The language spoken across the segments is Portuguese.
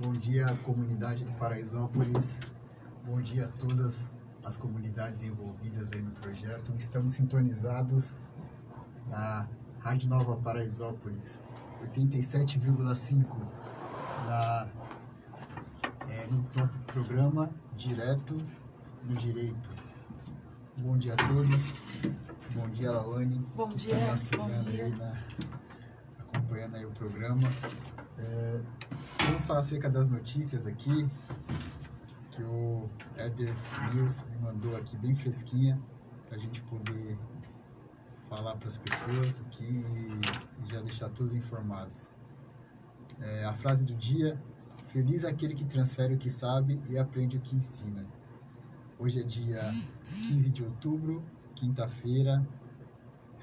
Bom dia, comunidade do Paraisópolis. Bom dia a todas as comunidades envolvidas aí no projeto. Estamos sintonizados na Rádio Nova Paraisópolis, 87,5 na é, no nosso programa Direto no Direito. Bom dia a todos. Bom dia, Lawane. Bom dia, tá bom dia. aí na- acompanhando aí o programa. É, vamos falar acerca das notícias aqui que o Éder News me mandou aqui bem fresquinha para a gente poder falar para as pessoas aqui e já deixar todos informados. É, a frase do dia: Feliz aquele que transfere o que sabe e aprende o que ensina. Hoje é dia 15 de outubro, quinta-feira,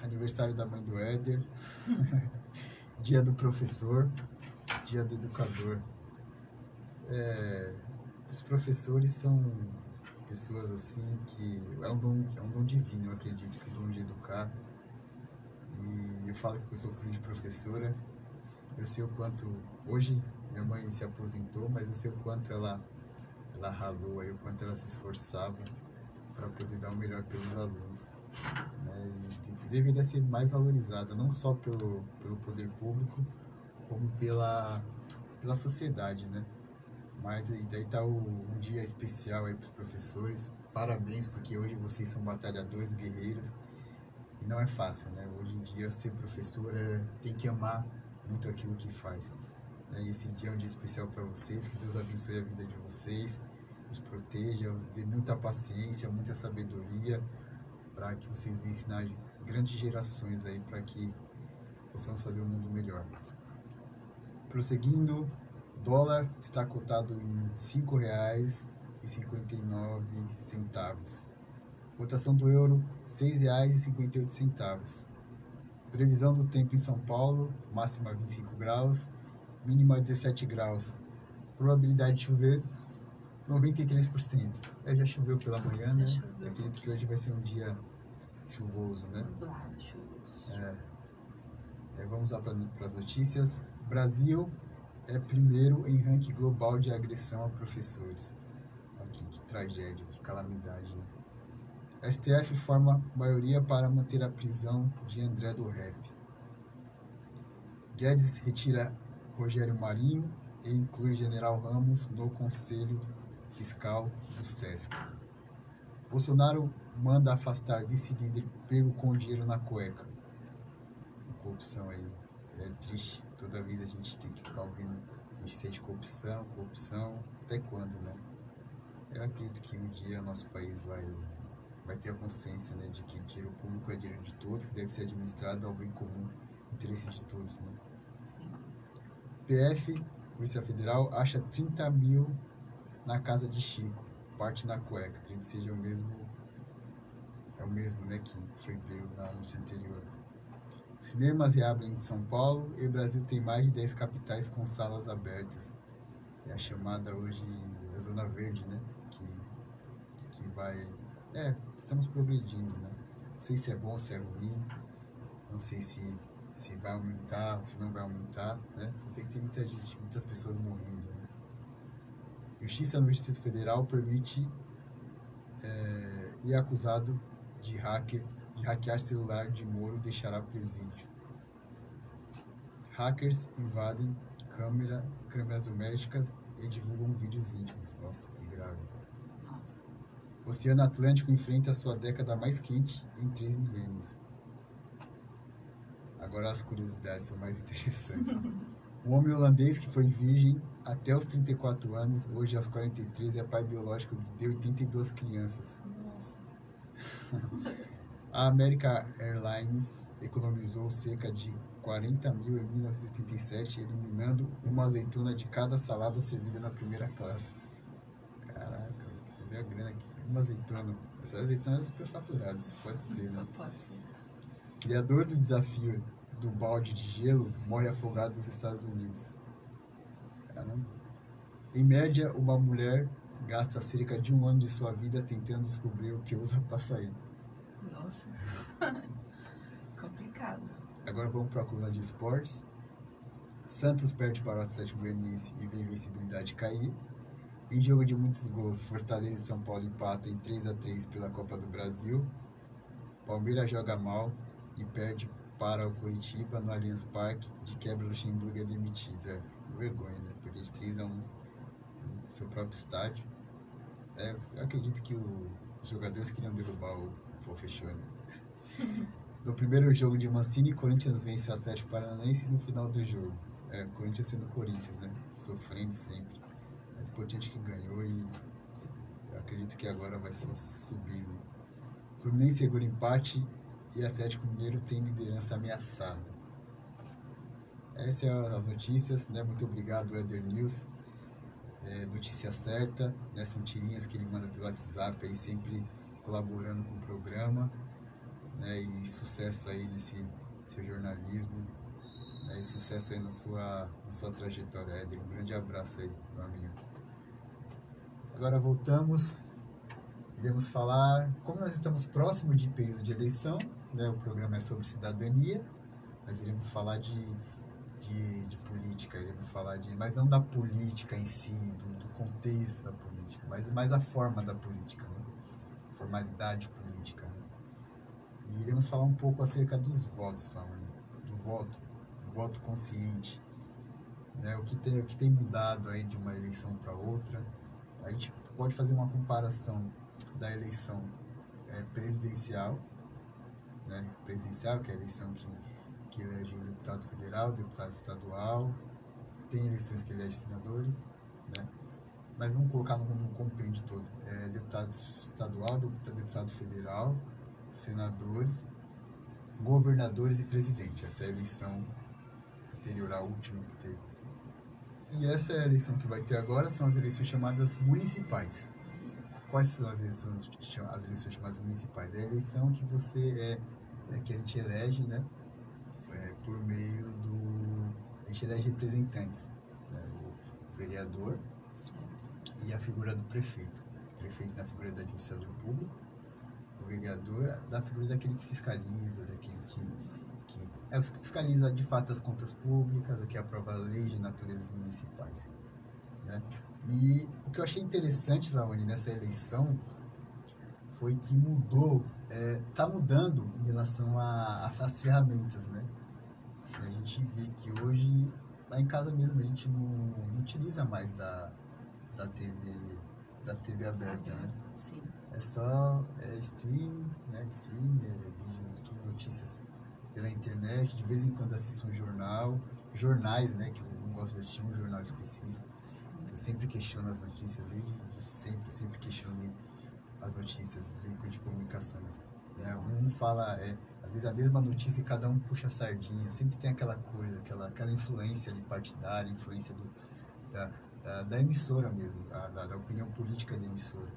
aniversário da mãe do Éder, dia do professor, dia do educador. É, os professores são pessoas assim que é um dom, é um dom divino, eu acredito que o dom de educar. E eu falo que eu sou filho de professora. Eu sei o quanto hoje minha mãe se aposentou, mas eu sei o quanto ela ela ralou aí, o quanto ela se esforçava para poder dar o melhor pelos alunos. Né? E, de- deveria ser mais valorizada, não só pelo, pelo poder público, como pela, pela sociedade, né? Mas aí daí tá o, um dia especial aí para os professores. Parabéns, porque hoje vocês são batalhadores, guerreiros. E não é fácil, né? Hoje em dia ser professor é, tem que amar muito aquilo que faz. né? E esse dia é um dia especial para vocês. Que Deus abençoe a vida de vocês, os proteja, os dê muita paciência, muita sabedoria, para que vocês venham ensinar grandes gerações aí, para que possamos fazer um mundo melhor. Prosseguindo, dólar está cotado em R$ 5,59. Cotação do euro, R$ 6,58. Previsão do tempo em São Paulo, máxima 25 graus, mínima 17 graus. Probabilidade de chover, 93%. É, já choveu pela manhã, né? Um Acredito que hoje vai ser um dia chuvoso, né? Chuvoso. É. É, vamos lá para as notícias. Brasil é primeiro em ranking global de agressão a professores. Olha que, tragédia, que calamidade. né? STF forma maioria para manter a prisão de André do Rap. Guedes retira Rogério Marinho e inclui General Ramos no Conselho Fiscal do SESC. Bolsonaro manda afastar vice-líder pego com dinheiro na cueca corrupção aí é triste. Toda vida a gente tem que ficar ouvindo notícia de corrupção, corrupção, até quando, né? Eu acredito que um dia nosso país vai, vai ter a consciência né, de que dinheiro público é dinheiro de todos, que deve ser administrado ao bem comum, interesse de todos, né? Sim. PF, Polícia Federal, acha 30 mil na casa de Chico, parte na cueca. Acredito que seja o mesmo, é o mesmo, né, que foi pego na notícia anterior. Cinemas reabrem em São Paulo e o Brasil tem mais de 10 capitais com salas abertas. É a chamada hoje a Zona Verde, né? Que, que vai. É, estamos progredindo, né? Não sei se é bom, se é ruim. Não sei se, se vai aumentar, se não vai aumentar, né? Só sei que tem muita gente, muitas pessoas morrendo. Né? Justiça no Distrito Federal permite é, e é acusado de hacker de hackear celular de Moro deixará presídio. Hackers invadem câmera, câmeras domésticas e divulgam vídeos íntimos. Nossa, que grave. Nossa. Oceano Atlântico enfrenta sua década mais quente em três milênios. Agora as curiosidades são mais interessantes. Um homem holandês que foi virgem até os 34 anos, hoje aos 43, é pai biológico de 82 crianças. Nossa. A American Airlines economizou cerca de 40 mil em 1987, eliminando uma azeitona de cada salada servida na primeira classe. Caraca, você vê a grana aqui. Uma azeitona. Essa azeitona é superfaturada, isso pode ser, né? pode ser. Criador do desafio do balde de gelo morre afogado nos Estados Unidos. Caramba. Em média, uma mulher gasta cerca de um ano de sua vida tentando descobrir o que usa para sair. Nossa. Complicado. Agora vamos para a coluna de esportes. Santos perde para o Atlético Goianiense e vê a invencibilidade cair. Em jogo de muitos gols, Fortaleza e São Paulo empatam em 3 a 3 pela Copa do Brasil. Palmeiras joga mal e perde para o Curitiba no Allianz Parque. De quebra, Luxemburgo é demitido. É vergonha, né? Perder de 3 a 1 no seu próprio estádio. É, eu acredito que o- os jogadores queriam derrubar o Professor. No primeiro jogo de Mancini, Corinthians vence o Atlético Paranaense no final do jogo. É, Corinthians sendo Corinthians, né? Sofrendo sempre. Mas o importante é que ganhou e eu acredito que agora vai só subir. Né? Fluminense segura empate e Atlético Mineiro tem liderança ameaçada. Essas são as notícias, né? Muito obrigado, Eder News. É, notícia certa, né? São tirinhas que ele manda pelo WhatsApp aí, sempre colaborando com o programa. Né? E sucesso aí nesse seu jornalismo. Né? E sucesso aí na sua, na sua trajetória, Eder. Um grande abraço aí, meu amigo. Agora voltamos. Iremos falar, como nós estamos próximo de período de eleição, né? o programa é sobre cidadania, nós iremos falar de, de, de política, iremos falar de, mas não da política em si, do, do contexto da política, mas mais a forma da política, né? Formalidade política. E iremos falar um pouco acerca dos votos, né? do voto, do voto consciente, né? o, que tem, o que tem mudado aí de uma eleição para outra. A gente pode fazer uma comparação da eleição eh, presidencial, né? presidencial, que é a eleição que, que elege o deputado federal, deputado estadual, tem eleições que elegem senadores, né? Mas vamos colocar num compêndio todo. É, deputado estadual, deputado, deputado federal, senadores, governadores e presidente. Essa é a eleição anterior à última que teve. E essa é a eleição que vai ter agora, são as eleições chamadas municipais. Quais são as eleições, as eleições chamadas municipais? É a eleição que você é, é que a gente elege, né? É, por meio do. A gente elege representantes. Né? O vereador e a figura do prefeito. O prefeito na figura do administrador público, o vereador da figura daquele que fiscaliza, daquele que, que é, fiscaliza de fato as contas públicas, que aprova a lei de naturezas municipais. Né? E o que eu achei interessante, Laone, nessa eleição foi que mudou, está mudando em relação às ferramentas, né? A gente vê que hoje, lá em casa mesmo, a gente não, não utiliza mais da, da TV da TV aberta, né? Sim. É só é, stream, né? Stream, é, vídeo no YouTube, notícias pela internet, de vez em quando assisto um jornal, jornais, né? Que eu não gosto de assistir um jornal específico. Sim. Eu sempre questiono as notícias, desde de sempre, sempre questionei as notícias, os veículos de comunicações. Né? Um fala, é, às vezes a mesma notícia e cada um puxa a sardinha, sempre tem aquela coisa, aquela, aquela influência ali partidária, influência do, da, da, da emissora mesmo, da, da, opinião política da emissora.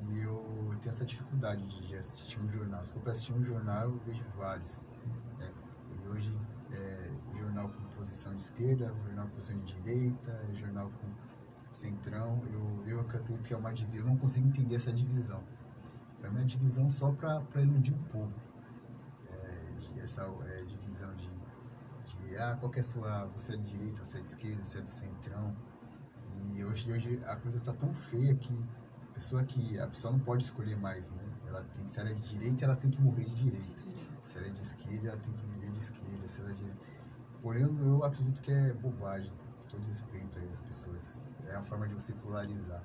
E eu tenho essa dificuldade de, de assistir um jornal. Se for para assistir um jornal, eu vejo vários. Né? E hoje, é, jornal com posição de esquerda, jornal com posição de direita, jornal com centrão, eu, eu acredito que é uma divisão, eu não consigo entender essa divisão. Para mim é divisão só para iludir o povo. É, de, essa é, divisão de, de, ah, qual que é a sua, você é de direita, você é de esquerda, você é do centrão. E hoje, hoje a coisa tá tão feia que a pessoa, que, a pessoa não pode escolher mais, né? Ela tem, se ela é de direita, ela tem que morrer de direita. Direito. Se ela é de esquerda, ela tem que viver de esquerda. Se ela é de... Porém, eu, acredito que é bobagem, com todo respeito aí às pessoas. É a forma de você polarizar.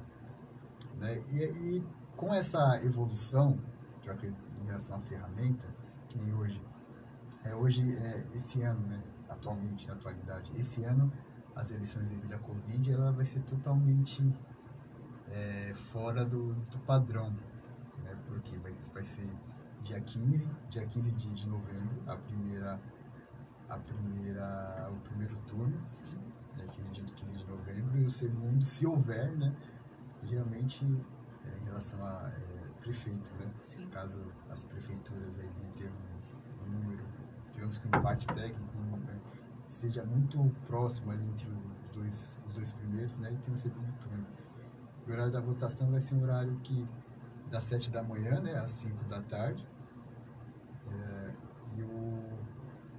Né? E, e com essa evolução, que eu acredito em relação à ferramenta, que nem hoje, é hoje, é, esse ano, né? atualmente, na atualidade, esse ano, as eleições devido à Covid, ela vai ser totalmente é, fora do, do padrão, né? Porque vai, vai ser dia 15, dia 15 de, de novembro, a primeira, a primeira, o primeiro turno, Sim. né? 15 de, 15 de novembro, e o segundo, se houver, né? Geralmente, é, em relação a é, prefeito, né? Sim. Caso as prefeituras aí venham ter um, um número, digamos que um empate técnico, um, né, seja muito próximo ali entre os dois, os dois primeiros, né? E tem o segundo turno. O horário da votação vai ser um horário que das 7 da manhã, né, às 5 da tarde. É, e o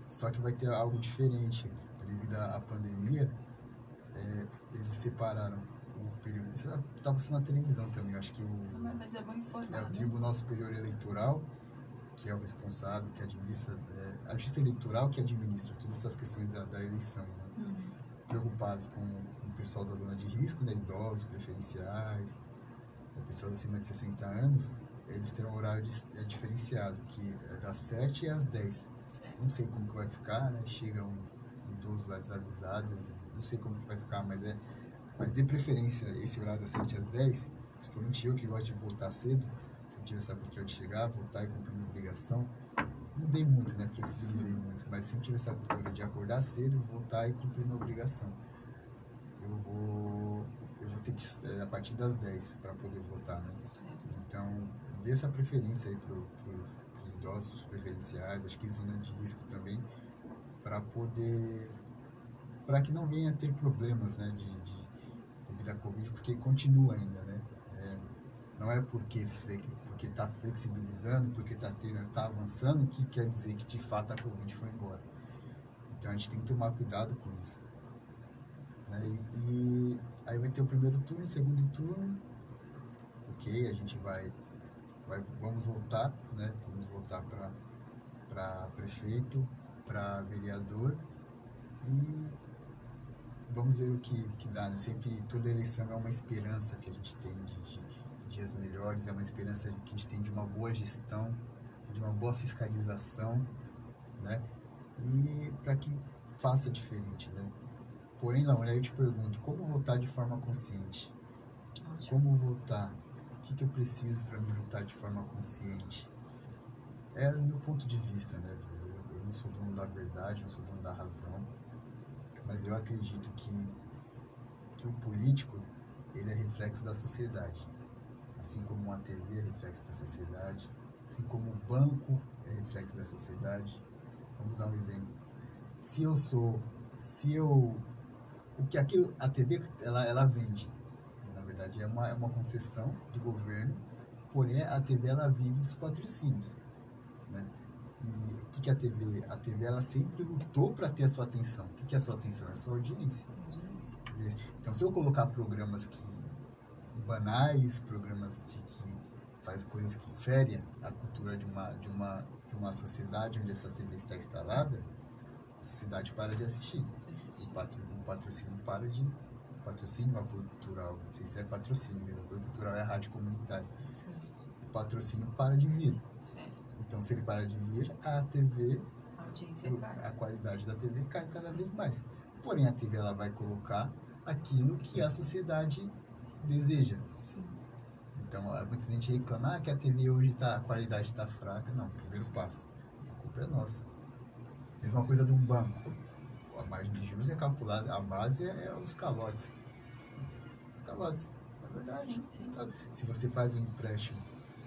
só que vai ter algo diferente. devido à pandemia, é, eles separaram o período. Você estava na televisão também, acho que o, Mas é bom informar. é o né? Tribunal Superior Eleitoral, que é o responsável, que administra, é, a Justiça Eleitoral que administra todas essas questões da, da eleição. né? Uhum. Preocupados com, com o pessoal da zona de risco, né, idosos, preferenciais, é, pessoas acima de 60 anos, eles terão um horário dis- é, diferenciado, que é das 7 às 10. Certo. Não sei como que vai ficar, né? Chega um, um idoso lá desavisado, não sei como que vai ficar, mas é. Mas de preferência esse horário das 7 às 10, principalmente eu que gosto de voltar cedo, tive essa cultura de chegar, voltar e cumprir minha obrigação, mudei muito, né? Flexibilizei muito, mas sempre tive essa cultura de acordar cedo, voltar e cumprir minha obrigação. Eu vou. Eu vou ter que. é, a partir das 10 para poder voltar, né? Então, dê essa preferência aí para os idosos, pros preferenciais, acho que zona de risco também, para poder. para que não venha a ter problemas, né, de, de, devido à Covid, porque continua ainda, né? Não é porque porque está flexibilizando, porque está tá avançando, que quer dizer que de fato a Covid foi embora. Então a gente tem que tomar cuidado com isso. Né? E, e aí vai ter o primeiro turno, o segundo turno, ok, a gente vai, vai vamos voltar, né? Vamos voltar para para prefeito, para vereador e vamos ver o que, que dá, né? Sempre toda eleição é uma esperança que a gente tem de, de dias melhores, é uma esperança que a gente tem de uma boa gestão, de uma boa fiscalização, né? E para que faça diferente, né? Porém, aí eu te pergunto, como votar de forma consciente? Ótimo. Como votar? O que, que eu preciso para me votar de forma consciente? É o meu ponto de vista, né? Eu, eu não sou dono da verdade, não sou dono da razão, mas eu acredito que, que o político ele é reflexo da sociedade. Assim como uma TV é reflexo da sociedade, assim como o banco é reflexo da sociedade. Vamos dar um exemplo. Se eu sou, se eu, o que aquilo, a TV ela, ela vende, na verdade é uma, é uma concessão do governo, porém a TV ela vive dos patrocínios, né? E o que, que a TV? A TV ela sempre lutou para ter a sua atenção. O que, que é a sua atenção? É a sua audiência. Audiência. Então, se eu colocar programas que banais, programas de, que faz coisas que ferem a cultura de uma, de, uma, de uma sociedade onde essa TV está instalada, a sociedade para de assistir. O, patro, o patrocínio para de. O patrocínio, apoio cultural, não sei se é patrocínio mesmo, apoio cultural é a rádio comunitária. O patrocínio para de vir. Então, se ele para de vir, a TV A a qualidade da TV cai cada Sim. vez mais. Porém, a TV ela vai colocar aquilo que a sociedade deseja. Sim. Então, muita gente reclama ah, que a TV hoje tá, a qualidade está fraca. Não, primeiro passo. A culpa é nossa. Mesma coisa de um banco. A margem de juros é calculada, a base é, é os calotes. Os calotes, é verdade. Sim, sim. Se você faz um empréstimo,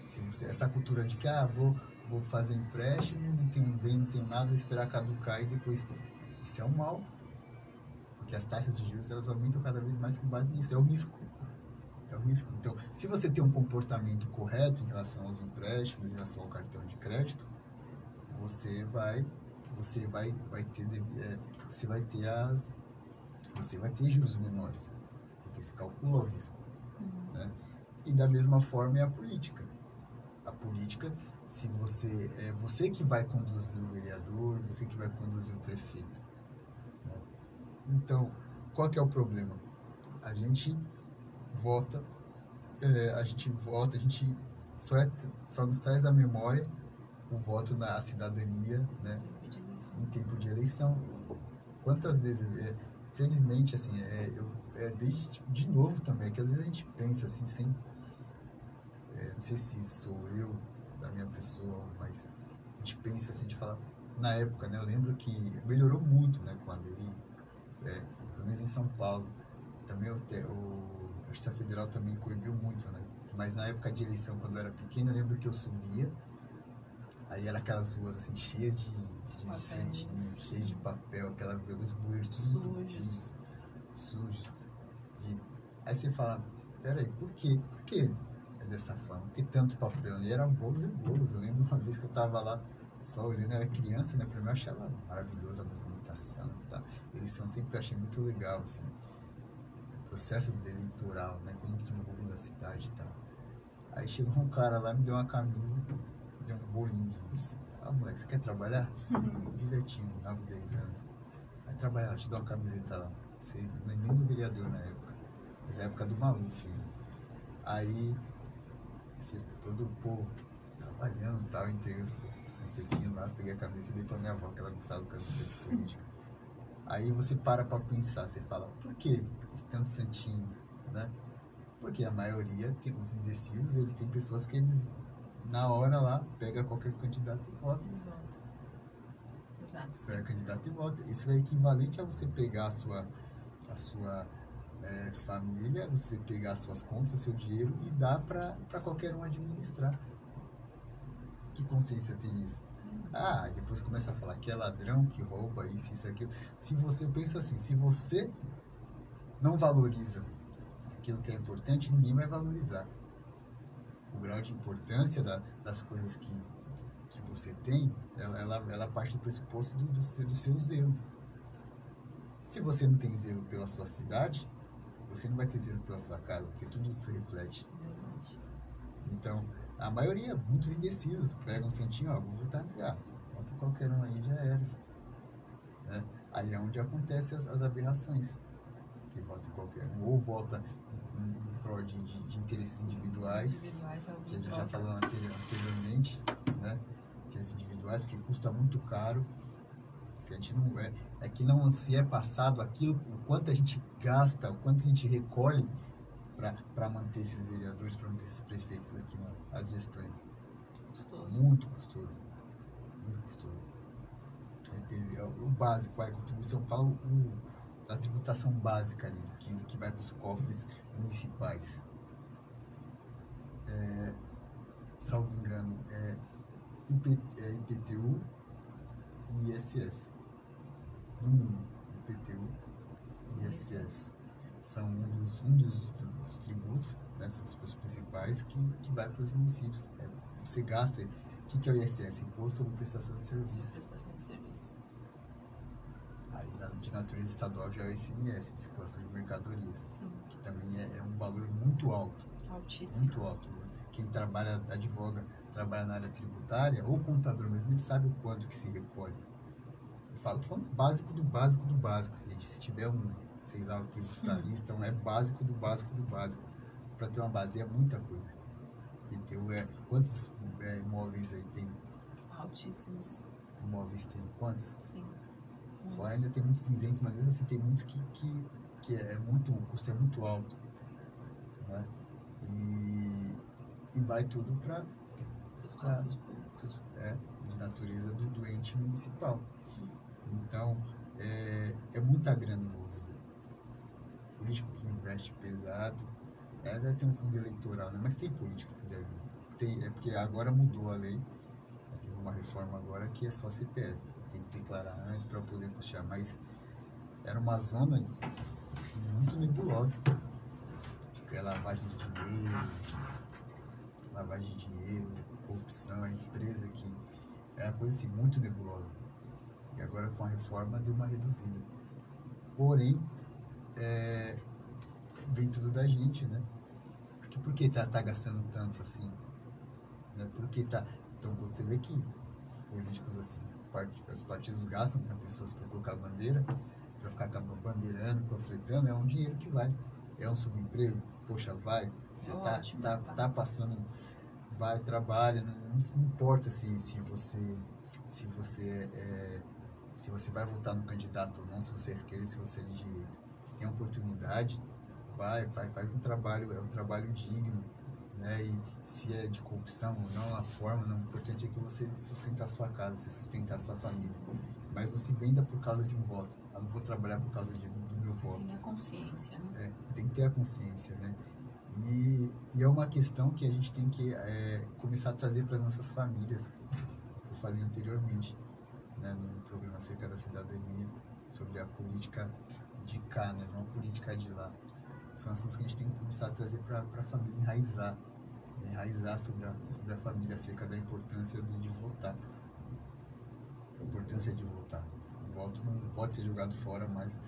se você, essa cultura de que ah, vou, vou fazer um empréstimo, não tenho um bem, não tenho nada, vou esperar caducar e depois. Isso é um mal. Porque as taxas de juros elas aumentam cada vez mais com base nisso. É o risco. É o risco. Então, se você tem um comportamento correto em relação aos empréstimos, em relação ao cartão de crédito, você vai você vai vai ter é, você vai ter as você vai ter juros menores porque se calcula o risco Uhum. né? E da mesma forma é a política. A política, se você é você que vai conduzir o vereador, você que vai conduzir o prefeito. né? Então, qual que é o problema? A gente vota, é, a gente vota, a gente só, é, só nos traz à memória o voto na cidadania, né? Em tempo de eleição. Quantas vezes, é, felizmente, assim, é, eu, é, desde de novo também, que às vezes a gente pensa assim, sem. é, não sei se sou eu, da minha pessoa, mas a gente pensa assim, de falar. Na época, né, eu lembro que melhorou muito né, com a lei, é, pelo menos em São Paulo. Também o, o, a Justiça Federal também coibiu muito, né? Mas na época de eleição, quando eu era pequeno, eu lembro que eu subia, aí era aquelas ruas assim, cheias de, de, de santinho, cheias de papel, aquela, os bueiros tudo Sujos. sujos. E aí você fala, peraí, por quê? Por que é dessa forma? Por que tanto papel? E eram bolos e bolos. Eu lembro uma vez que eu tava lá só olhando, era criança, né? Pra mim eu achava maravilhosa a movimentação e tal. Eleição eu sempre achei muito legal, assim. Processo eleitoral, né? Como que muda a cidade e tal. Aí chegou um cara lá, me deu uma camisa, me deu um bolinho de disse, Ah, moleque, você quer trabalhar? Direitinho, 9, 10 anos. Vai trabalhar, te dou uma camiseta lá. Você não é nem do vereador na época. Mas é a época do Maluf. Né? Aí, todo o povo trabalhando e tal, entrei os confeitinhos lá, peguei a camiseta e dei pra minha avó, que ela gostava do camiseta de política. Aí você para pra pensar, você fala, por que esse tanto santinho, né? Porque a maioria tem os indecisos, ele tem pessoas que eles, na hora lá, pega qualquer candidato e vota. Verdade. Você é candidato e vota. Isso é equivalente a você pegar a sua, a sua é, família, você pegar as suas contas, seu dinheiro e dar para qualquer um administrar. Que consciência tem isso? Ah, depois começa a falar que é ladrão, que rouba isso, isso, aquilo. Se você pensa assim, se você não valoriza aquilo que é importante, ninguém vai valorizar. O grau de importância da, das coisas que, que você tem, ela, ela, ela parte do pressuposto do, do, seu, do seu zelo. Se você não tem zelo pela sua cidade, você não vai ter zelo pela sua casa, porque tudo isso reflete. Então, a maioria, muitos indecisos, pegam um santinho, ó, vou votar nesse ah, vota qualquer um aí, já era. Né? Aí é onde acontecem as, as aberrações. Que vota em qualquer um. Ou vota em, em prol de, de, de interesses individuais, Individuais, que a gente já troca. falou anteri- anteriormente, né? Interesses individuais, porque custa muito caro. A gente não é, é que não se é passado aquilo, o quanto a gente gasta, o quanto a gente recolhe para manter esses vereadores, para manter esses prefeitos aqui nas gestões. Custoso. Muito custoso. Muito custoso. É, teve- o básico, a contribuição, fala o, da tributação básica ali, do que, do que vai para os cofres municipais. É, salvo engano, é, IP, é IPTU e ISS. No mínimo, IPTU e ISS. São um dos, um dos, dos tributos, né, são os principais, que, que vai para os municípios. É, você gasta. O que, que é o ISS? Imposto sobre prestação de serviço. Prestação de serviço. Aí, na- de natureza estadual, já é o ICMS, de circulação de mercadorias, Sim. que também é, é um valor muito alto. Altíssimo. muito alto. Quem trabalha, advoga, trabalha na área tributária, ou contador mesmo, ele sabe o quanto que se recolhe. Eu falo, tô falando básico do básico do básico, gente. Se tiver um, sei lá, um tributarista, é básico do básico do básico. Para ter uma base é muita coisa. IPTU é. Quantos é, imóveis aí tem? Altíssimos. Imóveis tem quantos? Sim. Fora ainda tem muitos isentos, mas mesmo assim tem muitos que, que, que é muito, o custo é muito alto. Né? E, e vai tudo para Os cofres públicos. é, de natureza do doente municipal. Sim. Então, é, é muita grana envolvida. Político que investe pesado, é, deve ter um fundo eleitoral, né? mas tem políticos que devem. Tem, é porque agora mudou a lei, teve uma reforma agora que é só CPF, tem que declarar antes para poder puxar, mas era uma zona assim, muito nebulosa. Tipo, é lavagem de dinheiro, lavagem de dinheiro, corrupção, a empresa que era coisa assim muito nebulosa. E agora com a reforma deu uma reduzida. Porém, é, vem tudo da gente, né? Porque por que tá, tá gastando tanto assim? Né? Por que tá. Então quando você vê que políticos assim, part- os partidos gastam para pessoas para colocar bandeira, para ficar bandeirando, panfletando, é um dinheiro que vai. É um subemprego? Poxa, vai. Você tá, Ótimo, tá, tá. tá passando, vai, trabalha, não, não importa se, se você se você é, se você vai votar no candidato ou não, se você é esquerda, se você é de direita. Tem oportunidade, vai, vai, faz um trabalho, é um trabalho digno, né? E se é de corrupção ou não, a forma, não, o importante é que você sustentar a sua casa, você sustentar a sua família. Mas não se venda por causa de um voto. Eu não vou trabalhar por causa de, do meu voto. Tem a consciência, né? É, tem que ter a consciência, né? E, e é uma questão que a gente tem que é, começar a trazer para as nossas famílias, que eu falei anteriormente, né, no programa acerca da cidadania, sobre a política de cá, né, não a política de lá. São assuntos que a gente tem que começar a trazer para a família, enraizar, né, enraizar sobre a, sobre a família acerca da importância de, votar. A importância de votar. voto não pode ser jogado fora, mas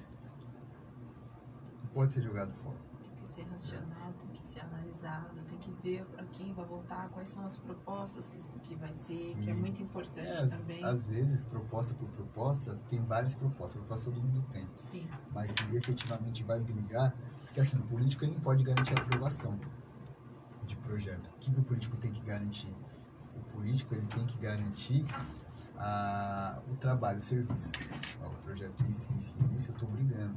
não pode ser jogado fora. Ser racional, tem que ser analisado, tem que ver para quem vai votar, quais são as propostas que, que vai ter, que é Sim. muito importante É, também. às vezes, proposta por proposta, tem várias propostas, proposta todo mundo tem. Sim, Mas se efetivamente vai brigar, porque assim, o político ele não pode garantir a aprovação de projeto. O que, que o político tem que garantir? O político ele tem que garantir a, o trabalho, o serviço. Ó, o projeto isso, isso e isso, eu estou brigando.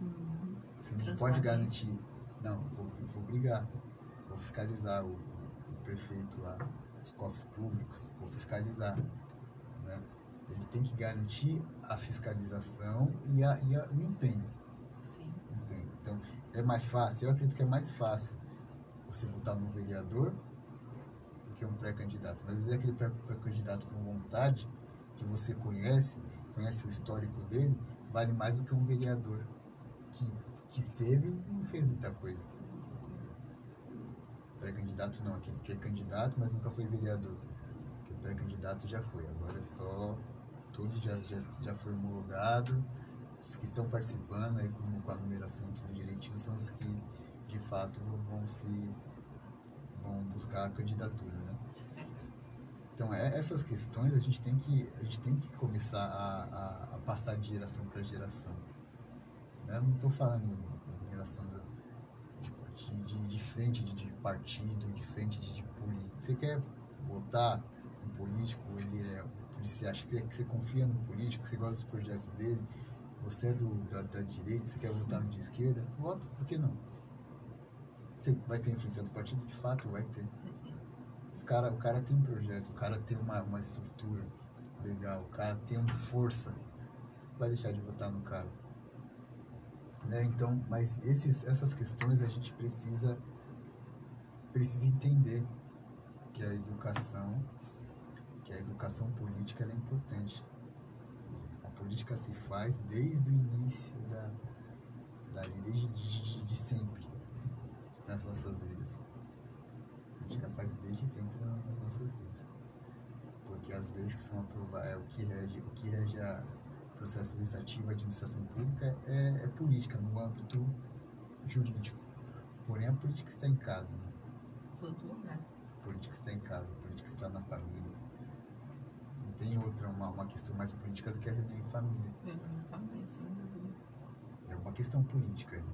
Uhum. Você não pode garantir. Não, vou, vou brigar. Vou fiscalizar o, o prefeito lá, os cofres públicos, vou fiscalizar. Né? Ele tem que garantir a fiscalização e, a, e a, o empenho. sim. empenho. Então, é mais fácil, eu acredito que é mais fácil você votar no vereador do que um pré-candidato. Mas vezes aquele pré- pré-candidato com vontade, que você conhece, conhece o histórico dele, vale mais do que um vereador que, que esteve não fez muita coisa. Pré-candidato não, aquele que é candidato, mas nunca foi vereador. O pré-candidato já foi, agora é só. Todos já, já, já foi homologado, os que estão participando aí com, com a numeração tudo direitinho são os que de fato vão, se vão buscar a candidatura, né? Então é- essas questões a gente tem que a gente tem que começar a, a, a passar de geração para geração. Eu não estou falando em, relação de, de, de frente de, de partido, de frente de, de político. Você quer votar no político, ele é você acha que você confia no político, você gosta dos projetos dele, você é do, da, da direita, você quer votar no de esquerda, vota, por que não? Você vai ter influência do partido? De fato, vai ter. Esse cara, o cara tem um projeto, o cara tem uma, uma estrutura legal, o cara tem uma força. Você vai deixar de votar no cara. Né? Então, mas esses, essas questões a gente precisa, precisa entender que a educação, que a educação política é importante. A política se faz desde o início da, desde de, de, sempre nas nossas vidas. A política faz desde sempre na- nas nossas vidas. Porque as leis que são aprovadas, é o que rege, o que rege a processo legislativo, administração pública é, é política no âmbito jurídico. Porém, a política está em casa. Né? Todo lugar. A política está em casa, a política está na família. Não tem outra, uma, uma questão mais política do que a reunião em família. Eu não família, sem dúvida. É uma questão política. ali.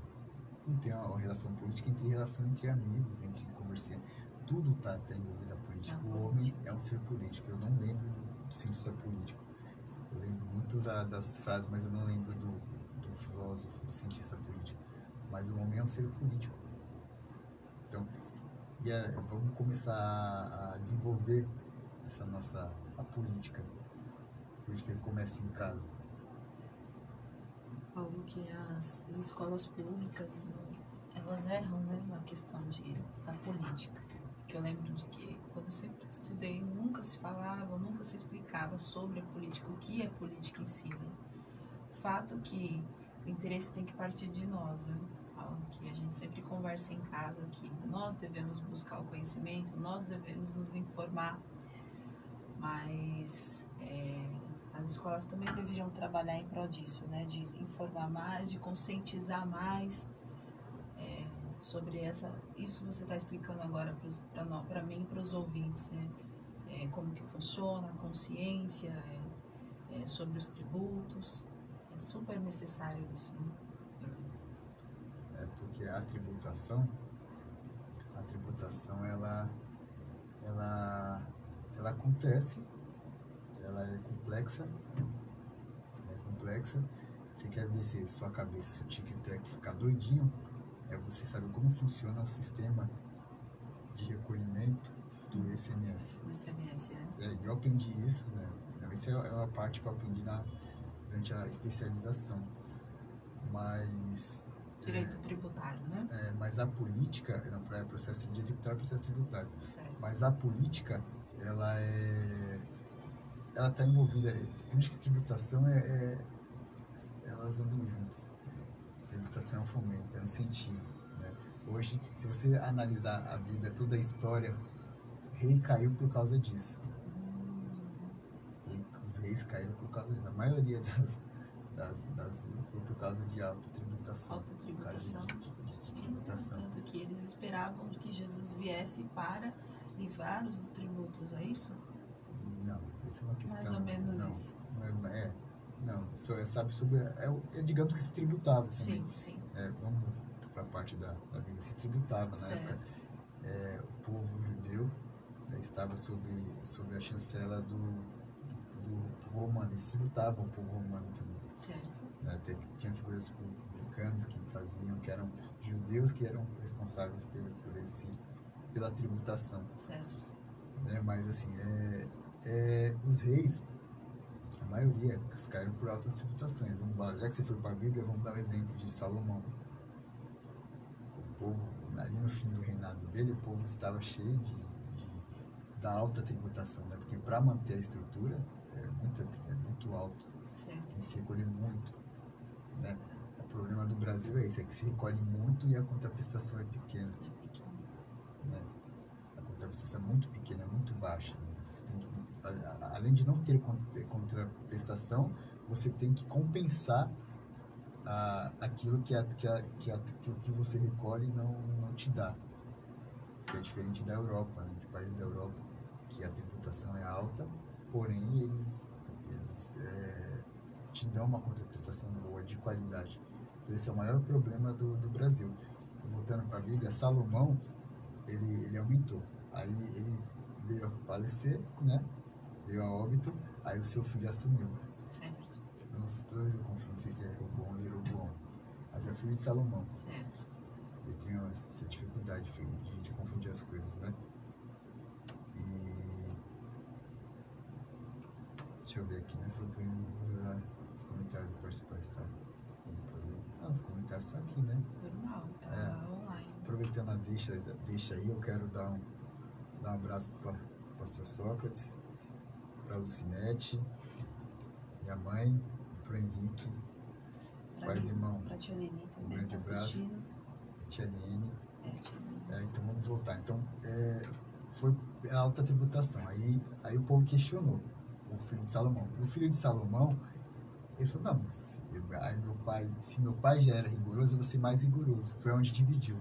Não tem uma, relação política entre relação entre amigos, entre comerciantes. Tudo está tá envolvido a política. É O homem é um ser político. Eu não lembro do cientista político. Eu lembro muito da- das frases, mas eu não lembro do, do filósofo, do cientista político. Mas o homem é um ser político. Então, e é, vamos começar a, desenvolver essa nossa a política. A política que começa em casa. Algo que as, as escolas públicas, elas erram, né, na questão de, da política. Que eu lembro de que, quando eu sempre estudei, nunca se falava, nunca se explicava sobre a política, o que é política em si, né? Fato que o interesse tem que partir de nós, né? Algo que a gente sempre conversa em casa, que nós devemos buscar o conhecimento, nós devemos nos informar, mas é, as escolas também deveriam trabalhar em prol disso, né? De informar mais, de conscientizar mais sobre essa. Isso você está explicando agora para mim e para os ouvintes, né? É, como que funciona a consciência, é, é, sobre os tributos. É super necessário isso. Né? É porque a tributação, a tributação ela, ela, ela acontece, ela é complexa, ela é complexa. Você quer ver se sua cabeça, seu tic-tac ficar doidinho, é você saber como funciona o sistema de recolhimento do ICMS. No ICMS, né? É, e eu aprendi isso, né? Essa é uma parte que eu aprendi na, durante a especialização. Mas Direito tributário, né? é, mas a política, não, para processo tributário, tributário é processo tributário. Certo. Mas a política, ela é. Ela está envolvida. Política e tributação é, é- Elas andam juntas. É um fomento, é um incentivo. né? Hoje, se você analisar a Bíblia, toda a história, rei caiu por causa disso. Rei- Os reis caíram por causa disso. A maioria das, das, das, foi por causa de alta tributação. Alta tributação. Tanto que eles esperavam que Jesus viesse para livrá-los do tributos, é isso? Não, essa é uma questão. Mais ou menos não, isso. Não é, é, não, é, sabe sobre. É, o- é, digamos que se tributava também. Sim, sim. É, vamos para a parte da, da Bíblia, se tributava na Certo. época. É, o povo judeu né, estava sob, sob a chancela do, do, do romano, eles tributavam o povo romano também. Certo. né? Tinha figuras publicanas que faziam, que eram judeus que eram responsáveis por, por esse, pela tributação. Certo. Né? Mas assim, é, é, os reis, maioria, caíram por altas tributações. Vamos lá, já que você foi para a Bíblia, vamos dar um exemplo de Salomão. O povo, ali no fim do reinado dele, o povo estava cheio de, de- da alta tributação, né? Porque para manter a estrutura é muito, é muito alto tem que se recolher muito. Né? O problema do Brasil é isso, é que se recolhe muito e a contraprestação é pequena. É pequeno. Né? A contraprestação é muito pequena, é muito baixa. Você tem que, além de não ter con- ter contraprestação, você tem que compensar aquilo que, a, que, a, que, a, que você recolhe não, não te dá. Que é diferente da Europa, né? de países da Europa, que a tributação é alta, porém eles, eles é, te dão uma contraprestação boa, de qualidade. Então esse é o maior problema do, do Brasil. Voltando para a Bíblia, Salomão, ele, ele aumentou. Aí ele veio a falecer, né? Veio a óbito, aí o seu filho assumiu. Certo. Eu não sei, toda vez eu confundo, não sei se é Roboão ou Jeroboão. Mas é filho de Salomão. Certo. Eu tenho essa dificuldade de, de confundir as coisas, né? E. Deixa eu ver aqui, né? Só tenho os comentários do participante, tá? Ah, os comentários estão aqui, né? Normal. Tá É. online. Aproveitando a deixa, deixa aí, eu quero dar um, dar um abraço para o pastor Sócrates, para a Lucinete, minha mãe, para o Henrique, Pra Paz, mim, irmão. Pra tia Um também grande tá abraço. tia Liene. É, tia. É, então vamos voltar. Então, é, foi a alta tributação. Aí, aí o povo questionou o filho de Salomão. O filho de Salomão, ele falou, não, se, aí meu pai, se meu pai já era rigoroso, eu vou ser mais rigoroso. Foi onde dividiu?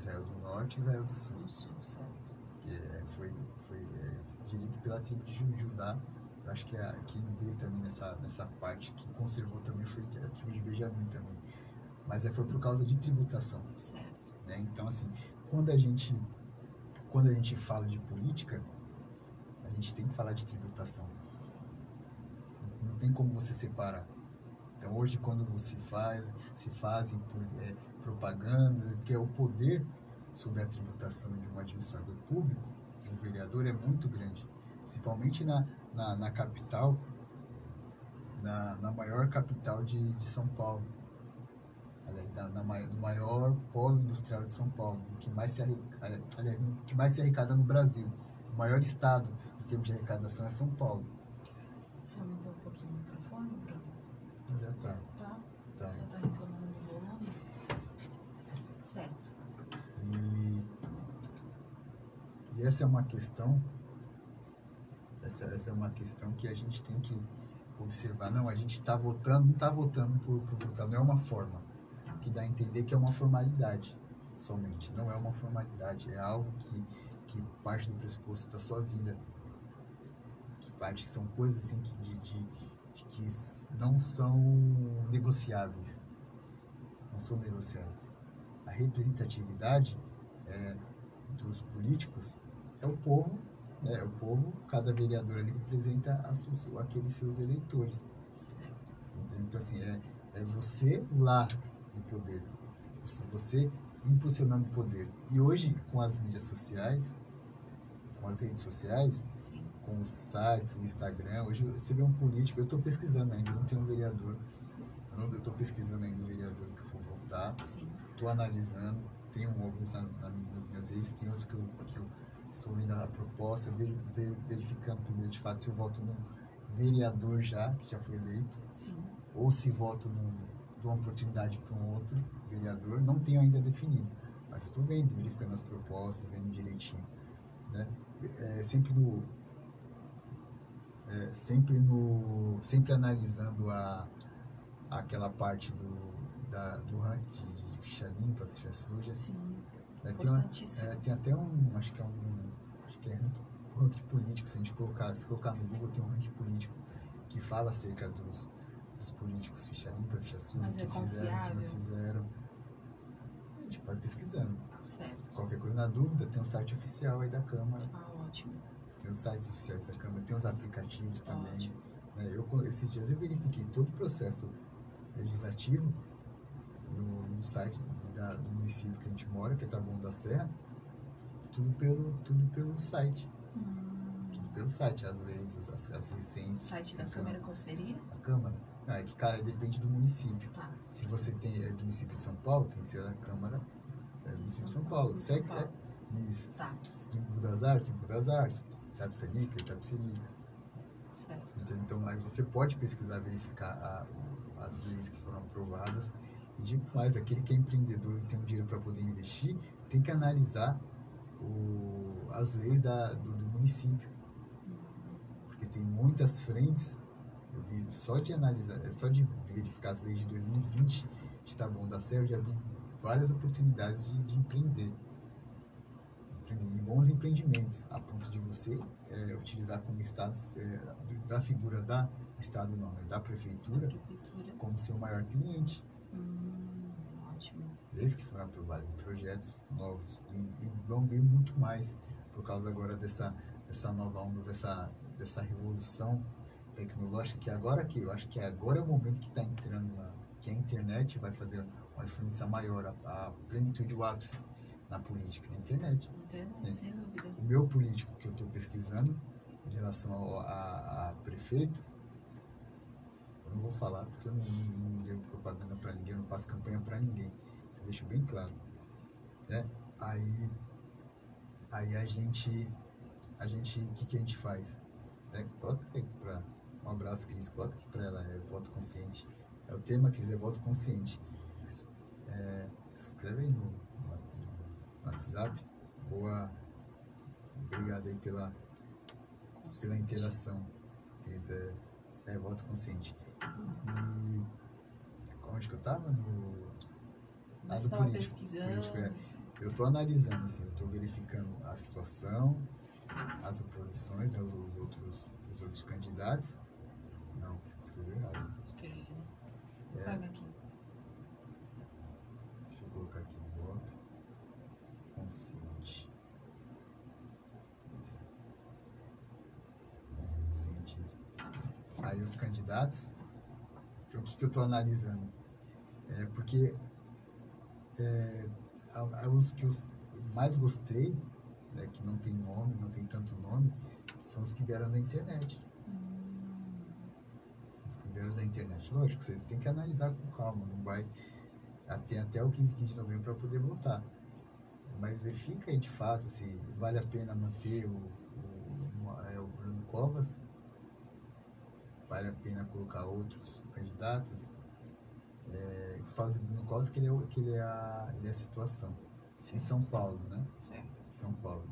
Israel do Norte e Israel do Sul. Sul, certo. que é, foi, foi é, gerido pela tribo de Ju- Judá. Eu acho que a, quem veio também nessa, nessa parte, que conservou também foi a tribo de Benjamim também. Mas é, foi por causa de tributação. Certo. Né? Então, assim, quando a gente quando a gente fala de política, a gente tem que falar de tributação. Não tem como você separar. Então, hoje, quando você faz, se fazem por- é, propaganda, que é o poder sobre a tributação de um administrador público, de um vereador, é muito grande. Principalmente na, na, na capital, na, na maior capital de, de São Paulo aliás, na, na no maior polo industrial de São Paulo, o que mais se arrecada, aliás, no que mais se arrecada no Brasil. O maior estado em termos de arrecadação é São Paulo. Você aumentou um pouquinho o microfone, Bruno? Já tá. Tá? Tá. Tá volume? Certo. E, e essa é uma questão, essa, essa é uma questão que a gente tem que observar. Não, a gente está votando, não está votando por, por votar, não é uma forma que dá a entender que é uma formalidade somente. Não é uma formalidade, é algo que, que parte do pressuposto da sua vida. Que parte, são coisas assim que, de, de, que não são negociáveis. Não são negociáveis a representatividade é, dos políticos é o povo, né? É o povo, cada vereador ali representa a aqueles seus eleitores. Então, assim, é, é você lá no poder. Você, impulsionando o poder. E hoje, com as mídias sociais, com as redes sociais, Sim. com os sites, o Instagram, hoje você vê um político, eu estou pesquisando ainda, não tenho um vereador. Eu estou pesquisando ainda o vereador que eu for votar Sim. Estou analisando, tenho alguns na, na, nas minhas redes, tem outros que eu, que eu estou vendo a proposta, ver, ver, verificando primeiro de fato se eu voto num vereador já, que já foi eleito, Sim. ou se voto num, dou uma oportunidade para um outro vereador, não tenho ainda definido, mas eu estou vendo, verificando as propostas, vendo direitinho, né? É, sempre no, é, sempre no sempre analisando a aquela parte do da, do ranking ficha limpa, ficha suja. Sim. É, tem, uma, é, tem até um, acho que é um, acho que é ranking, ranking político, se a gente colocar, se colocar no Google tem um ranking político que fala acerca dos, dos políticos, ficha limpa, ficha suja, Mas é que fizeram, que não fizeram. A gente vai pesquisando. Certo. Qualquer coisa na dúvida, tem o site oficial aí da Câmara, Ah, ótimo. tem os sites oficiais da Câmara, tem os aplicativos também. Ótimo. né? Eu, esses dias eu verifiquei todo o processo legislativo no, no site da- do município que a gente mora, que é Taboão da Serra, tudo pelo, tudo pelo site. Hum, Tudo pelo site, as leis, as, as, as licenças. site da Câmara qual seria? Da Câmara. Ah, é que, cara, depende do município. Tá. Se você tem, é do município de São Paulo, tem que ser da Câmara é do município de São Paulo. Paulo. é, isso. Tá. Se tem das Artes, Embu das Artes. Itapecerica, Itapecerica. Certo. Entendeu? Então, aí você pode pesquisar, verificar a- as leis que foram aprovadas. Digo mais, aquele que é empreendedor e tem um dinheiro para poder investir, tem que analisar o- as leis da, do, do município. Porque tem muitas frentes, eu vi só de analisar, é só de verificar as leis de 2020 de Taboão da Serra, eu já vi várias oportunidades de, de empreender. Empreender, E bons empreendimentos, a ponto de você é, utilizar como Estado, é, da figura da Estado não, né, da Da Prefeitura, prefeitura. como seu maior cliente. Hum, ótimo. Leis que foram aprovadas em projetos novos e, e vão vir muito mais por causa agora dessa, dessa nova onda, dessa, dessa revolução tecnológica que agora que eu acho que agora é o momento que está entrando na, que a internet vai fazer uma influência maior, a, a plenitude, o ápice na política, a internet. É. sem dúvida. O meu político que eu estou pesquisando em relação ao, a, a prefeito, não vou falar porque eu não, não, não devo propaganda para ninguém, eu não faço campanha para ninguém. Eu deixo bem claro. Né? Aí, aí a gente, a gente, o que, que a gente faz? Né? Coloca para um abraço, Cris, coloca aqui para ela, é voto consciente. É o tema, Cris, é voto consciente. É, escreve aí no, no, no WhatsApp. Boa. Obrigado aí pela, pela interação. Cris, é, é voto consciente. E onde que eu tava? No, do estava político, pesquisando. político, é. eu tô analisando, assim, eu tô verificando a situação, as oposições, né, os, os outros, os outros candidatos. Não, você escreveu errado. Escrevi. É, Paga aqui. Deixa eu colocar aqui voto consciente. Isso. Conscientismo. Aí os candidatos, o que, que eu estou analisando? É porque é, a- a- os que eu mais gostei, né, que não tem nome, não tem tanto nome, são os que vieram da internet. Hum, São os que vieram da internet. Lógico, você tem que analisar com calma, não vai até, até o 15, 15 de novembro para poder votar. Mas verifica aí de fato se vale a pena manter o, o, é, o Bruno Covas, vale a pena colocar outros candidatos. É, do Bruno Covas que ele é, que ele é, a, ele é a situação. Em São Paulo, né? certo. São Paulo.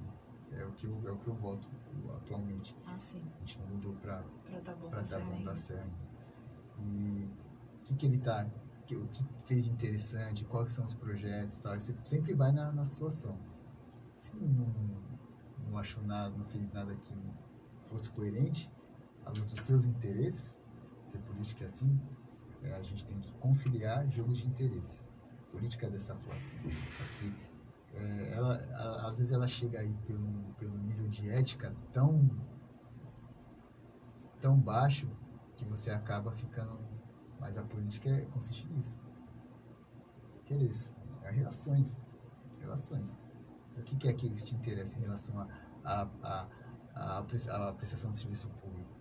É o que eu, é o que eu voto atualmente. Ah, sim. A gente não mudou para você dar bom ainda. da Serra. E o que, que ele tá, que- o que fez de interessante, quais são os projetos e tal. Você sempre vai na, na situação. Se não, não, não achou nada, não fez nada que fosse coerente, à luz dos seus interesses, porque política é assim, é, a gente tem que conciliar jogos de interesse. Política é dessa forma. Aqui, é, ela, a- às vezes ela chega aí pelo, pelo nível de ética tão tão baixo que você acaba ficando. Mas a política é, consiste nisso. Interesse. É relações. Relações. O que, que é aquilo que te interessa em relação a, a, a, a, a prestação de serviço público?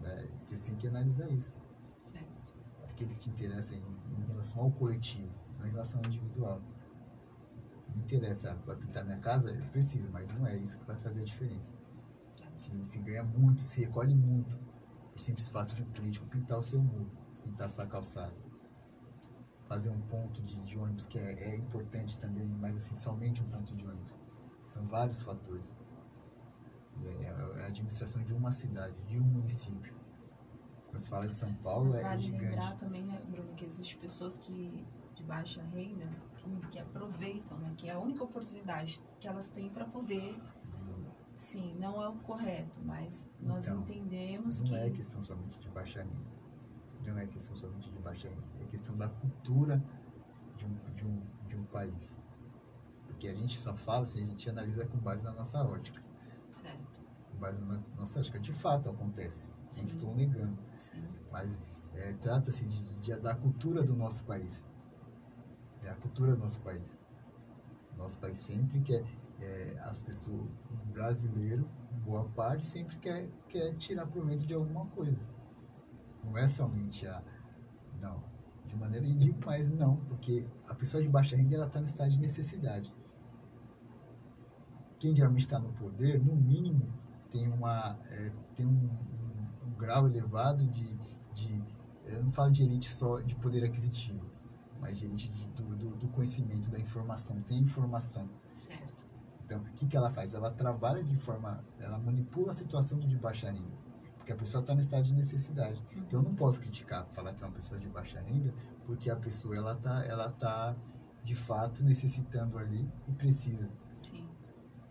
Né? Você tem que analisar isso. Certo. Aquilo que te interessa em, em relação ao coletivo, não em relação ao individual. Não interessa, vai pintar minha casa? Eu preciso, mas não é isso que vai fazer a diferença. Se, se ganha muito, se recolhe muito, por simples fato de um político pintar o seu muro, pintar a sua calçada. Fazer um ponto de, de ônibus que é, é importante também, mas assim, somente um ponto de ônibus. São vários fatores. É, a administração de uma cidade, de um município. Quando se fala de São Paulo, Mas é vale gigante. lembrar também, né, Bruno, que existem pessoas que de baixa renda que, que aproveitam, né, que é a única oportunidade que elas têm para poder, sim, não é o correto, mas nós Então, entendemos Não que é questão somente de baixa renda. Não é questão somente de baixa renda. É questão da cultura de um, de um, de um país. Porque a gente só fala se a gente analisa com base na nossa ótica. Certo, base na nossa ótica. De fato acontece. Sim. Não estou negando. sim, Mas é, trata-se de, de- da cultura do nosso país. É a cultura do nosso país. Nosso país sempre quer, é, as pessoas, o brasileiro, boa parte, sempre quer, quer tirar proveito de alguma coisa. Não é somente a. Não. De maneira ridícula, mas não, porque a pessoa de baixa renda ela está no estado de necessidade. Quem geralmente está no poder, no mínimo, tem, uma, é, tem um, um- um grau elevado de, de. Eu não falo de elite só de poder aquisitivo, mas de elite de- do, do, do conhecimento, da informação. Tem informação. certo, Então, o que, que ela faz? Ela trabalha de forma. Ela manipula a situação de baixa renda. Porque a pessoa está no estado de necessidade. Então, eu não posso criticar, falar que é uma pessoa de baixa renda, porque a pessoa ela está ela tá, de fato necessitando ali e precisa.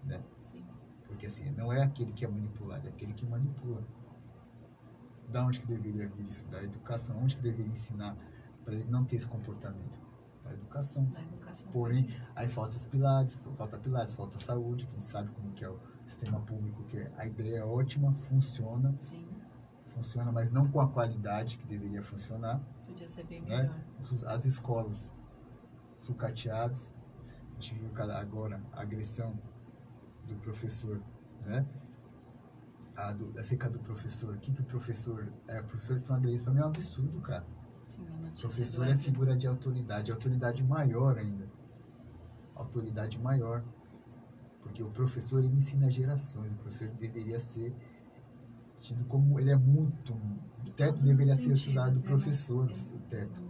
Né? sim, Porque assim, não é aquele que é manipulado, é aquele que manipula. Da onde que deveria vir isso? Da educação. Onde que deveria ensinar para ele não ter esse comportamento? Da educação. na educação. Porém. Aí falta os pilares, falta pilares, falta saúde, que a gente sabe como que é o sistema público, que é- a ideia é ótima, funciona, sim, funciona, mas não com a qualidade que deveria funcionar. podia ser bem Né? melhor, As escolas sucateados, a gente viu agora a agressão do professor, né? A do, acerca do professor, o que que o professor, é, professores são agredidos, para mim é um absurdo, cara. sim, notícia Professor é figura de autoridade, autoridade maior ainda. Autoridade maior. Porque o professor ele ensina gerações, o professor deveria ser tido como. Ele é muito. O teto deveria ser usado do professor, emo- o teto.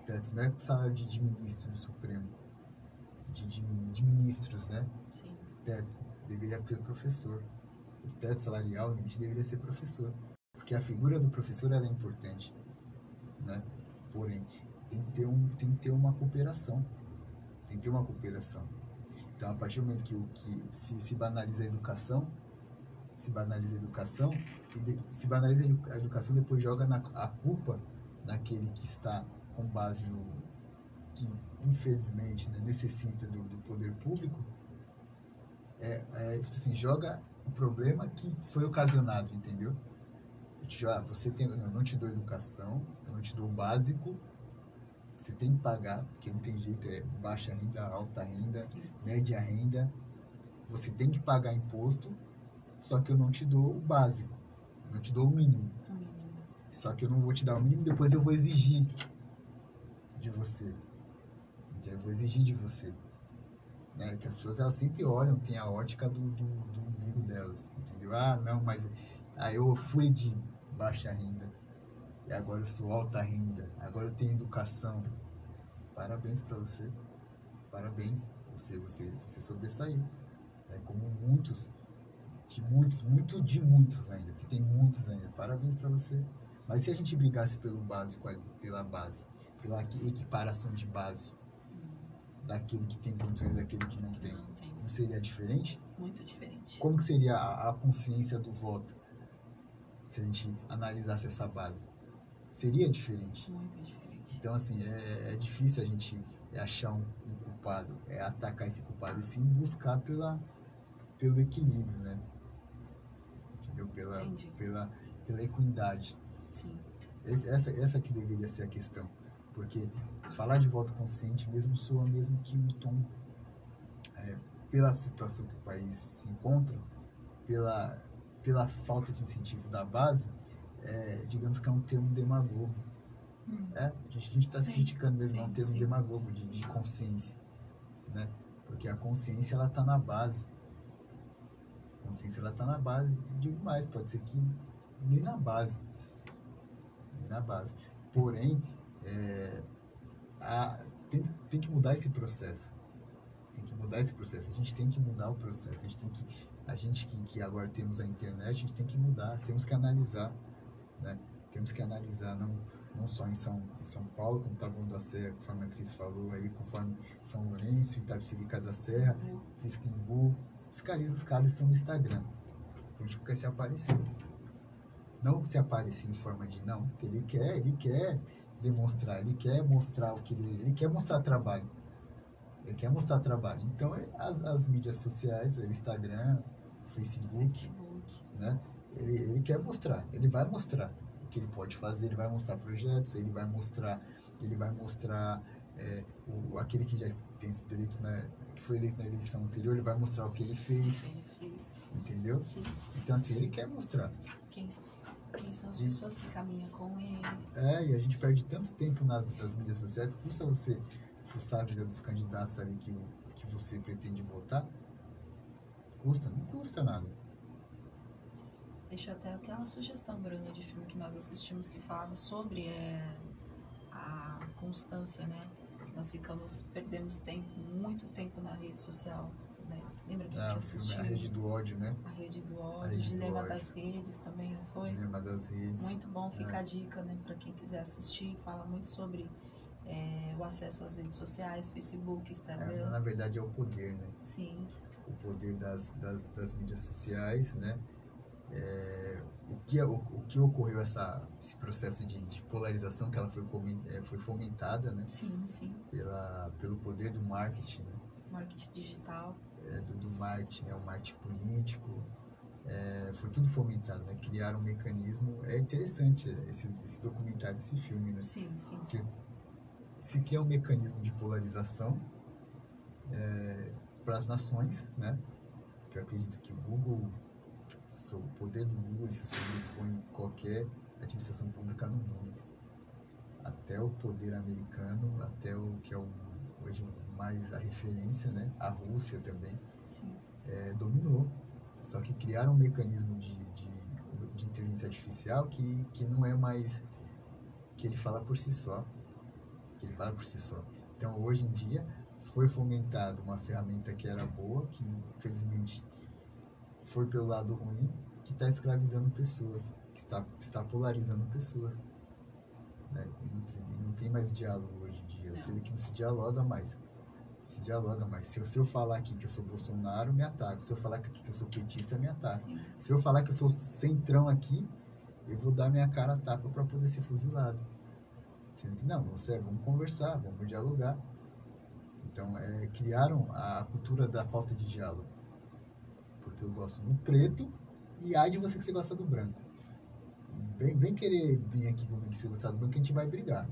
O teto não é salário de, de ministro do Supremo. De, de, de ministros, né? Sim, teto deveria ser professor. O teto salarial, limite deveria ser professor. Porque a figura do professor é importante. Né? Porém, tem que, ter um, tem que ter uma cooperação. Tem que ter uma cooperação. Então, a partir do momento que, que se, se banaliza a educação, se banaliza a educação, e de- se banaliza a educação, depois joga na, a culpa naquele que está com base no. que, infelizmente, né, necessita do, do poder público, é, é, tipo assim, joga o problema que foi ocasionado, entendeu? Eu te jogo, ah, você tem, eu não te dou educação, eu não te dou o básico, você tem que pagar, porque não tem jeito, é baixa renda, alta renda, sim, média renda, você tem que pagar imposto, só que eu não te dou o básico, eu não te dou o mínimo. o mínimo. Só que eu não vou te dar o mínimo, depois eu vou exigir de você. Entendeu? Eu vou exigir de você. Né? Que as pessoas elas sempre olham, tem a ótica do, do, do umbigo delas. Entendeu? Ah, não, mas ah, eu fui de baixa renda. E agora eu sou alta renda. Agora eu tenho educação. Parabéns para você. Parabéns. Você, você, você sobressaiu. É como muitos, de muitos, muito de muitos ainda, porque tem muitos ainda. Parabéns para você. Mas se a gente brigasse pelo básico pela base, pela equi- equiparação de base, daquele que tem condições e daquele que não tem, Não tem. não seria diferente? Muito diferente. Como que seria a, a consciência do voto? Se a gente analisasse essa base. Seria diferente. Muito diferente. Então, assim, é, é difícil a gente achar um, um culpado, é atacar esse culpado, e sim buscar pela, pelo equilíbrio, né? Entendeu? Pela, Entendi. pela, pela equidade. Sim, Esse- essa, essa que deveria ser a questão. Porque falar de voto consciente mesmo soa mesmo que um tom, é, pela situação que o país se encontra, pela, pela falta de incentivo da base, é, digamos que é um termo demagogo. Hum. É, a gente está se Sim, criticando mesmo, é um sim, termo sim, demagogo sim, de, sim. de consciência, né? Porque a consciência ela está na base. A consciência ela está na base, digo mais, pode ser que nem na base, nem na base. Porém, é, a- tem, tem que mudar esse processo. Tem que mudar esse processo. A gente tem que mudar o processo. A gente tem que a gente que, que agora temos a internet, a gente tem que mudar, temos que analisar, né? Temos que analisar, não, não só em São, em São Paulo, como Taboão da Serra, conforme a Cris falou aí, conforme São Lourenço, Itapecerica da Serra, Fisquimbu, os caras, os caras estão no Instagram. O político quer se aparecer. Não se aparecer em forma de não, porque ele quer, ele quer demonstrar, ele quer mostrar o que ele, ele quer mostrar trabalho. Ele quer mostrar trabalho. Então, é, as, as mídias sociais, o Instagram, Facebook, Facebook. né? Ele, ele quer mostrar, ele vai mostrar o que ele pode fazer, ele vai mostrar projetos, ele vai mostrar, ele vai mostrar é, o, aquele que já tem sido eleito, né, que foi eleito na eleição anterior, ele vai mostrar o que ele fez, Ele fez. entendeu? Sim. Então assim, ele quer mostrar. Quem, quem são as E- pessoas que caminham com ele? É, e a gente perde tanto tempo nas, nas mídias sociais, custa você fuçar a vida dos candidatos ali que, que você pretende votar? Custa? Não custa nada. Deixou até aquela sugestão, Bruno, de filme que nós assistimos que falava sobre é, a constância, né? Nós ficamos, perdemos tempo, muito tempo na rede social, né? Lembra que a Ah, gente assistiu? A Rede do Ódio, né? A Rede do A Ódio, Rede o do Dilema Ódio. das Redes também, não foi? Dilema das redes. Muito bom, fica É. a dica, né, para quem quiser assistir. Fala muito sobre é, o acesso às redes sociais, Facebook, É, Instagram. na verdade é o poder, né? Sim, o poder das, das, das mídias sociais, né? É, o, que, o, o que ocorreu essa, esse processo de, de polarização que ela foi, é, foi fomentada, né? sim, sim. Pela, pelo poder do marketing, né? Marketing digital. É, do, do marketing, né? O marketing político, é, foi tudo fomentado, né? Criaram um mecanismo, é interessante esse, esse documentário, esse filme, né? Sim, sim, se cria um mecanismo de polarização para as nações, né? Que eu acredito que o Google, o poder do Google se sobrepõe em qualquer administração pública no mundo. Até o poder americano, até o que é o, hoje mais a referência, né? A Rússia também é, dominou. Só que criaram um mecanismo de, de, de inteligência artificial que, que não é mais que ele fala por si só. Que ele fala por si só. Então, hoje em dia, foi fomentado uma ferramenta que era boa, que infelizmente foi pelo lado ruim, que está escravizando pessoas, que está, está polarizando pessoas. Né? E não, tem mais diálogo hoje em dia. Você vê que não se dialoga mais se dialoga, mas se eu, se eu falar aqui que eu sou Bolsonaro, me ataca. Se eu falar aqui que eu sou petista, me ataca. sim. Se eu falar que eu sou centrão aqui, eu vou dar minha cara a tapa para poder ser fuzilado. Sendo que não, você é, vamos conversar, vamos dialogar. Então, é, criaram a cultura da falta de diálogo. Porque eu gosto do preto e ai de você que você gosta do branco. E vem, vem querer vir aqui comigo que você gostar do branco, a gente vai brigar.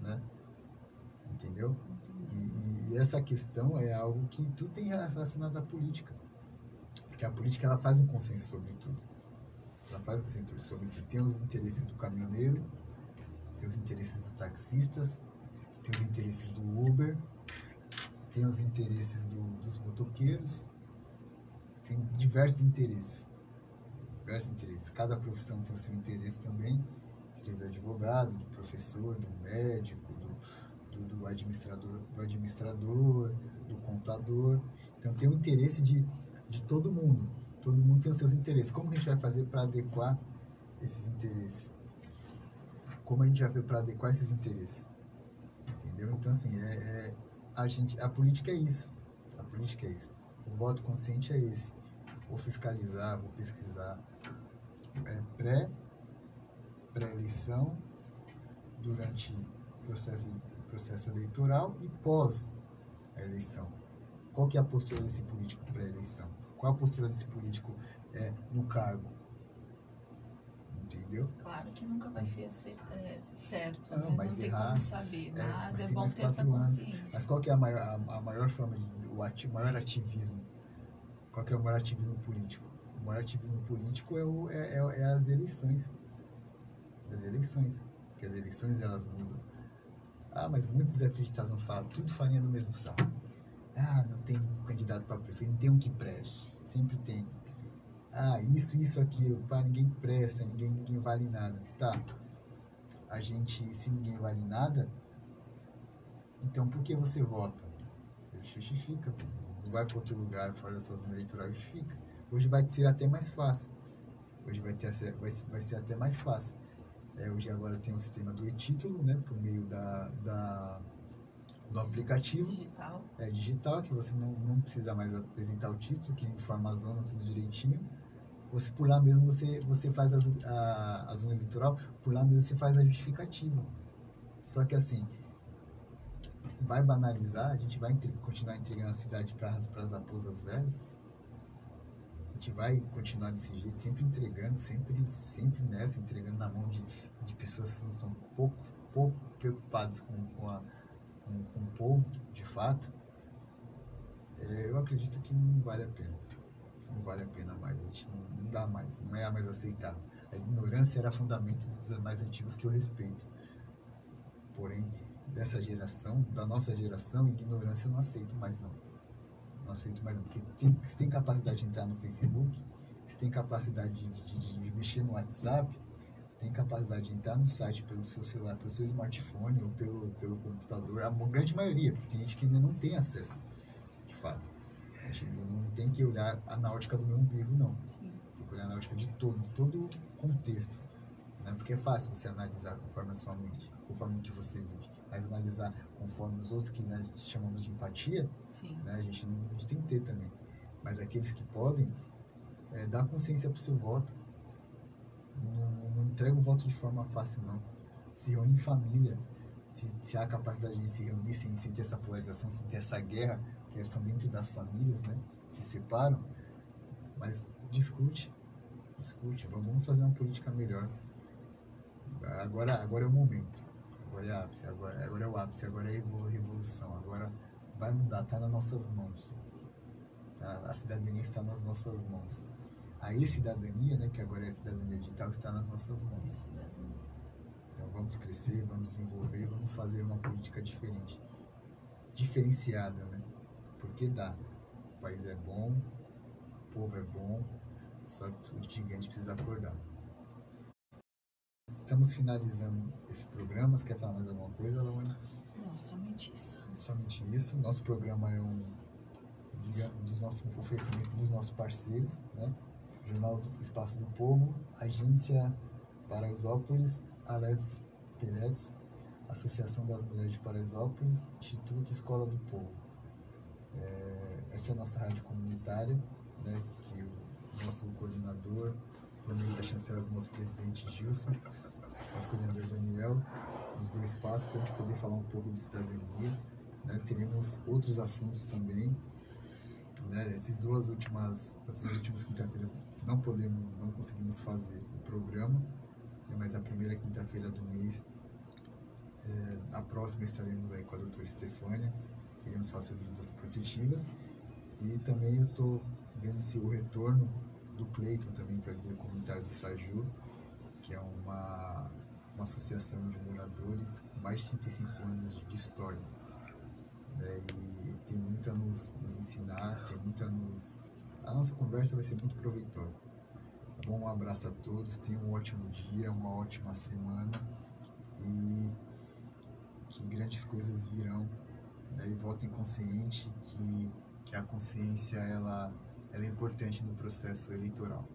Né? Entendeu? E, essa questão é algo que tudo tem relacionado à política. Porque a política ela faz um consenso sobre tudo. Ela faz um consenso sobre tudo. Tem os interesses do caminhoneiro, tem os interesses dos taxistas, tem os interesses do Uber, tem os interesses do- dos motoqueiros, tem diversos interesses. Diversos interesses. Cada profissão tem o seu interesse também. Interesse do advogado, do professor, do médico, do, do, do administrador, do administrador, do contador. Então tem o interesse de, de todo mundo. Todo mundo tem os seus interesses. Como a gente vai fazer para adequar esses interesses? Como a gente vai fazer para adequar esses interesses? Entendeu? Então assim, é, é- a gente, a política é isso. A política é isso. O voto consciente é esse. Vou fiscalizar, vou pesquisar. É pré, pré-eleição, durante o processo, processo eleitoral e pós a eleição. Qual que é a postura desse político pré-eleição? Qual a postura desse político é, no cargo? Entendeu? Claro que nunca vai ser é, certo, Não, né? mas não tem errar- como saber, é, mas mas é bom ter essa anos. consciência. Mas qual que é a maior, a, a maior forma de o ati, maior ativismo? Qual que é o maior ativismo político? O maior ativismo político é, o, é, é, é as eleições. As eleições. Porque as eleições elas mudam. Ah, mas muitos acreditados não falam, tudo farinha do mesmo saco. Ah, não tem candidato para prefeito, não tem um que preste. Sempre tem. Ah, isso, isso, aquilo. Pá, ninguém presta, ninguém, ninguém vale nada. Tá. A gente, se ninguém vale nada, então por que você vota? Justifica. Não vai para outro lugar fora da sua zona eleitoral, justifica. Hoje vai ser até mais fácil. Hoje vai, ter, vai, vai ser até mais fácil. É, hoje agora tem o sistema do e-título, né? Por meio da, da, do aplicativo. Digital. É digital, que você não, não precisa mais apresentar o título, que informa a zona, tudo direitinho. Você, por lá mesmo, você, você faz a, a, a zona eleitoral, por lá mesmo você faz a justificativa. Só que assim, vai banalizar, a gente vai continuar entregando a cidade para as raposas velhas, a gente vai continuar desse jeito, sempre entregando, sempre, sempre nessa, entregando na mão de, de pessoas que são pouco, pouco preocupadas com, com, a, com, com o povo, de fato. É, eu acredito que não vale a pena. Não vale a pena mais, a gente não, não dá mais, não é mais aceitável. A ignorância era fundamento dos mais antigos que eu respeito. Porém, dessa geração, da nossa geração, ignorância eu não aceito mais não. Não aceito mais não. Porque tem, se tem capacidade de entrar no Facebook, se tem capacidade de, de, de, mexer no WhatsApp, tem capacidade de entrar no site pelo seu celular, pelo seu smartphone ou pelo, pelo computador, a grande maioria, porque tem gente que ainda não tem acesso, de fato. A gente não tem que olhar a náutica do meu umbigo, não. Sim. Tem que olhar a náutica de todo, de todo o contexto. Né? Porque é fácil você analisar conforme a sua mente, conforme o que você vive mas analisar conforme os outros que né, chamamos de empatia, né, a, gente não, a gente tem que ter também. Mas aqueles que podem, é, dar consciência para o seu voto. Não, não entrega o voto de forma fácil, não. Se reúne em família. Se, se há capacidade de se reunir sem, sem ter essa polarização, sem ter essa guerra, que estão dentro das famílias, né? Se separam. Mas discute. Discute. Vamos fazer uma política melhor. Agora, agora é o momento agora é ápice, agora, agora é o ápice, agora é a revolução, agora vai mudar, está nas nossas mãos. Tá? A cidadania está nas nossas mãos. A e-cidadania, né, que agora é a cidadania digital, está nas nossas mãos. Então vamos crescer, vamos desenvolver, vamos fazer uma política diferente. Diferenciada, né? Porque dá. O país é bom, o povo é bom, só que o gigante precisa acordar. Estamos finalizando esse programa. Você quer falar mais alguma coisa, Laura? Não, somente isso. Somente isso. Nosso programa é um, digamos, dos nossos oferecimentos dos nossos parceiros, né? Jornal do Espaço do Povo, Agência Paraisópolis, Aleph Peretz, Associação das Mulheres de Paraisópolis, Instituto Escola do Povo. É, essa é a nossa rádio comunitária, né? Que o nosso coordenador, por meio da chancela do nosso presidente Gilson, coordenador Daniel, nos deu espaço para a gente poder falar um pouco de cidadania. Né? Teremos outros assuntos também. Né? Essas duas últimas, essas últimas quinta-feiras não podemos, não conseguimos fazer o programa, né? mas a primeira quinta-feira do mês, é, a próxima estaremos aí com a doutora Estefânia, queremos falar sobre visas protetivas. E também eu estou vendo se o retorno do Cleiton também, que é o líder comunitário do Saju, que é uma, uma associação de moradores com mais de 35 anos de, história. Né? E tem muito a nos, nos ensinar, tem muito a nos. A nossa conversa vai ser muito proveitosa. Tá bom? Um abraço a todos, tenham um ótimo dia, uma ótima semana e que grandes coisas virão. Né? E votem consciente que, que a consciência ela, ela é importante no processo eleitoral.